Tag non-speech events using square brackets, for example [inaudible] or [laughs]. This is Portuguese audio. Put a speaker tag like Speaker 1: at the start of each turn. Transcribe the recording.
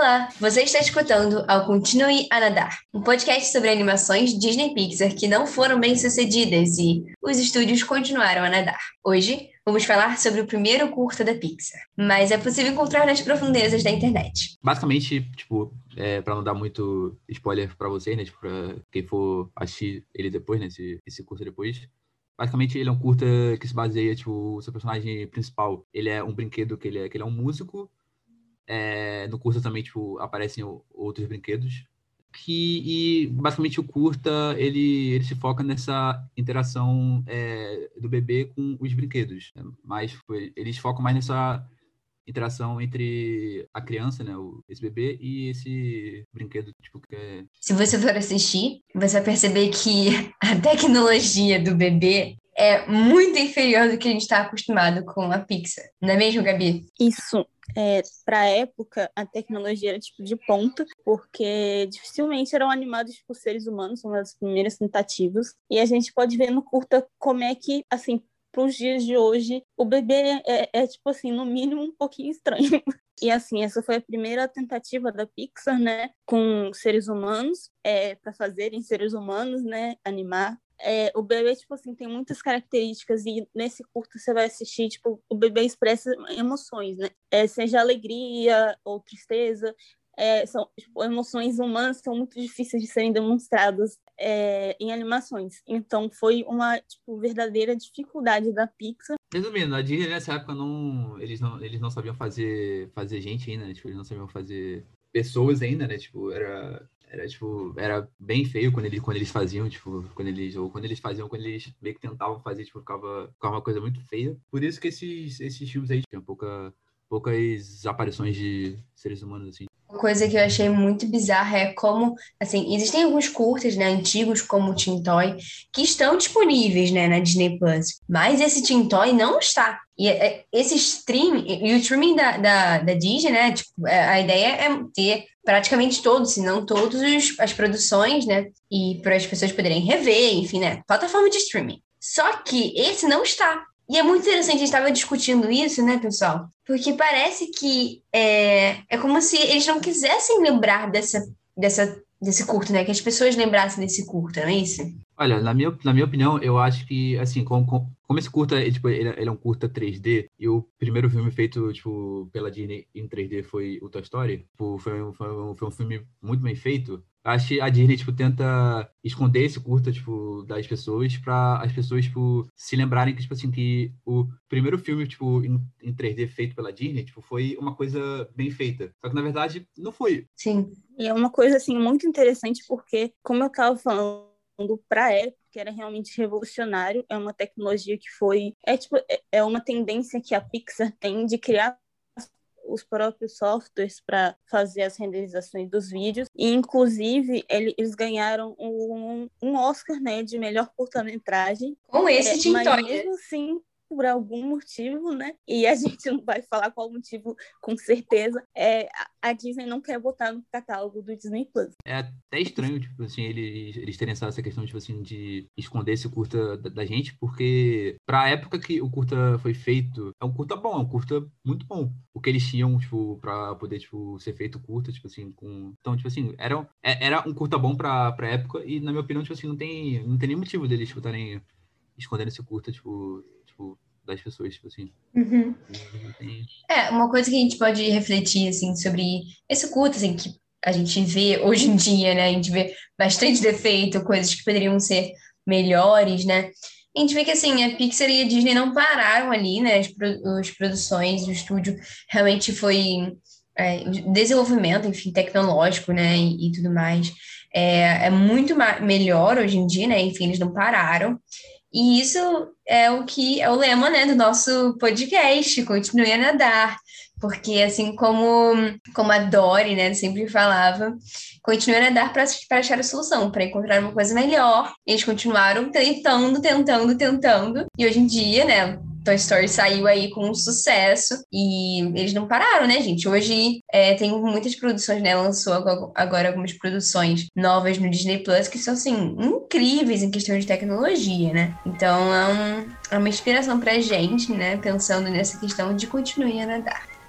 Speaker 1: Olá, você está escutando ao Continue a Nadar, um podcast sobre animações Disney Pixar que não foram bem sucedidas e os estúdios continuaram a nadar. Hoje vamos falar sobre o primeiro curta da Pixar, mas é possível encontrar nas profundezas da internet.
Speaker 2: Basicamente, tipo, é, para não dar muito spoiler para vocês, né, tipo, quem for assistir ele depois, né, esse, esse curta depois, Basicamente, ele é um curta que se baseia, tipo, o seu personagem principal, ele é um brinquedo que ele é, que ele é um músico, é, no curta também, tipo, aparecem outros brinquedos. Que, e basicamente o curta, ele, ele se foca nessa interação é, do bebê com os brinquedos. Né? Mas eles focam mais nessa interação entre a criança, né, esse bebê e esse brinquedo, tipo, que é...
Speaker 1: Se você for assistir, você vai perceber que [laughs] a tecnologia do bebê é muito inferior do que a gente está acostumado com a Pixar. Não é mesmo, Gabi?
Speaker 3: Isso. É, para a época, a tecnologia era tipo de ponta, porque dificilmente eram animados por seres humanos, são as primeiras tentativas. E a gente pode ver no curta como é que, assim, para os dias de hoje, o bebê é, é, tipo assim, no mínimo, um pouquinho estranho. [laughs] E assim, essa foi a primeira tentativa da Pixar, né, com seres humanos, é, para fazerem seres humanos, né, animar é, o bebê, tipo assim, tem muitas características e nesse curto você vai assistir, tipo, o bebê expressa emoções, né? É, seja alegria ou tristeza, é, são tipo, emoções humanas são muito difíceis de serem demonstradas é, em animações. Então foi uma tipo, verdadeira dificuldade da Pixar.
Speaker 2: Resumindo, a Disney nessa época não eles não eles não sabiam fazer fazer gente ainda, né? tipo, eles não sabiam fazer pessoas ainda, né? Tipo, era era, tipo, era bem feio quando, ele, quando eles faziam, tipo, quando eles, ou quando eles faziam, quando eles meio que tentavam fazer, tipo, ficava, ficava uma coisa muito feia. Por isso que esses, esses filmes aí tinham pouca, poucas aparições de seres humanos, assim.
Speaker 1: Uma coisa que eu achei muito bizarra é como, assim, existem alguns curtas, né, antigos como o Tintoy, que estão disponíveis, né, na Disney Plus, mas esse Tintoy não está. E é, esse stream, e o streaming da, da, da Disney, né, tipo, é, a ideia é ter praticamente todos, se não todas as produções, né, e para as pessoas poderem rever, enfim, né, plataforma de streaming. Só que esse não está. E é muito interessante, a gente estava discutindo isso, né, pessoal? Porque parece que é, é como se eles não quisessem lembrar dessa, dessa, desse curto, né? Que as pessoas lembrassem desse curto, não é isso?
Speaker 2: Olha, na minha, na minha opinião, eu acho que, assim, como, como esse curta, tipo, ele, ele, é um curta 3D, e o primeiro filme feito, tipo, pela Disney em 3D foi o Toy Story, tipo, foi, um, foi, um, foi um filme muito bem feito, Acho que a Disney, tipo, tenta esconder esse curta, tipo, das pessoas para as pessoas, tipo, se lembrarem que, tipo assim, que o primeiro filme, tipo, em, em 3D feito pela Disney, tipo, foi uma coisa bem feita. Só que, na verdade, não foi.
Speaker 3: Sim. E é uma coisa, assim, muito interessante porque, como eu tava falando, para época que era realmente revolucionário, é uma tecnologia que foi é tipo é, é uma tendência que a Pixar tem de criar os próprios softwares para fazer as renderizações dos vídeos. E, inclusive, eles ganharam um, um Oscar né, de melhor curta-metragem.
Speaker 1: Com esse é,
Speaker 3: Mas mesmo assim, por algum motivo, né? E a [laughs] gente não vai falar qual motivo com certeza. É, a Disney não quer botar no catálogo do Disney Plus.
Speaker 2: É até estranho, tipo assim, eles, eles terem essa, questão, tipo assim, de esconder esse curta da, da, gente, porque pra época que o curta foi feito, é um curta bom, é um curta muito bom. O que eles tinham, tipo, pra poder, tipo, ser feito curta, tipo assim, com... Então, tipo assim, era, é, era um curta bom pra, pra época e, na minha opinião, tipo assim, não tem, não tem nem motivo deles, tipo, estarem escondendo esse curta, tipo, tipo, das pessoas, tipo assim.
Speaker 1: Uhum. É, uma coisa que a gente pode refletir, assim, sobre esse curta, assim, que a gente vê hoje em dia, né? A gente vê bastante defeito, coisas que poderiam ser melhores, né? A gente vê que, assim, a Pixar e a Disney não pararam ali, né? As, as produções, o estúdio realmente foi... É, desenvolvimento, enfim, tecnológico, né, e, e tudo mais, é, é muito melhor hoje em dia, né, enfim, eles não pararam, e isso é o que é o lema, né, do nosso podcast, continue a nadar, porque assim como como a Dori, né, sempre falava, continue a nadar para achar a solução, para encontrar uma coisa melhor. Eles continuaram tentando, tentando, tentando, e hoje em dia, né, Toy Story saiu aí com um sucesso e eles não pararam, né, gente? Hoje é, tem muitas produções, né? Lançou agora algumas produções novas no Disney Plus que são, assim, incríveis em questão de tecnologia, né? Então é, um, é uma inspiração pra gente, né? Pensando nessa questão de continuar a nadar.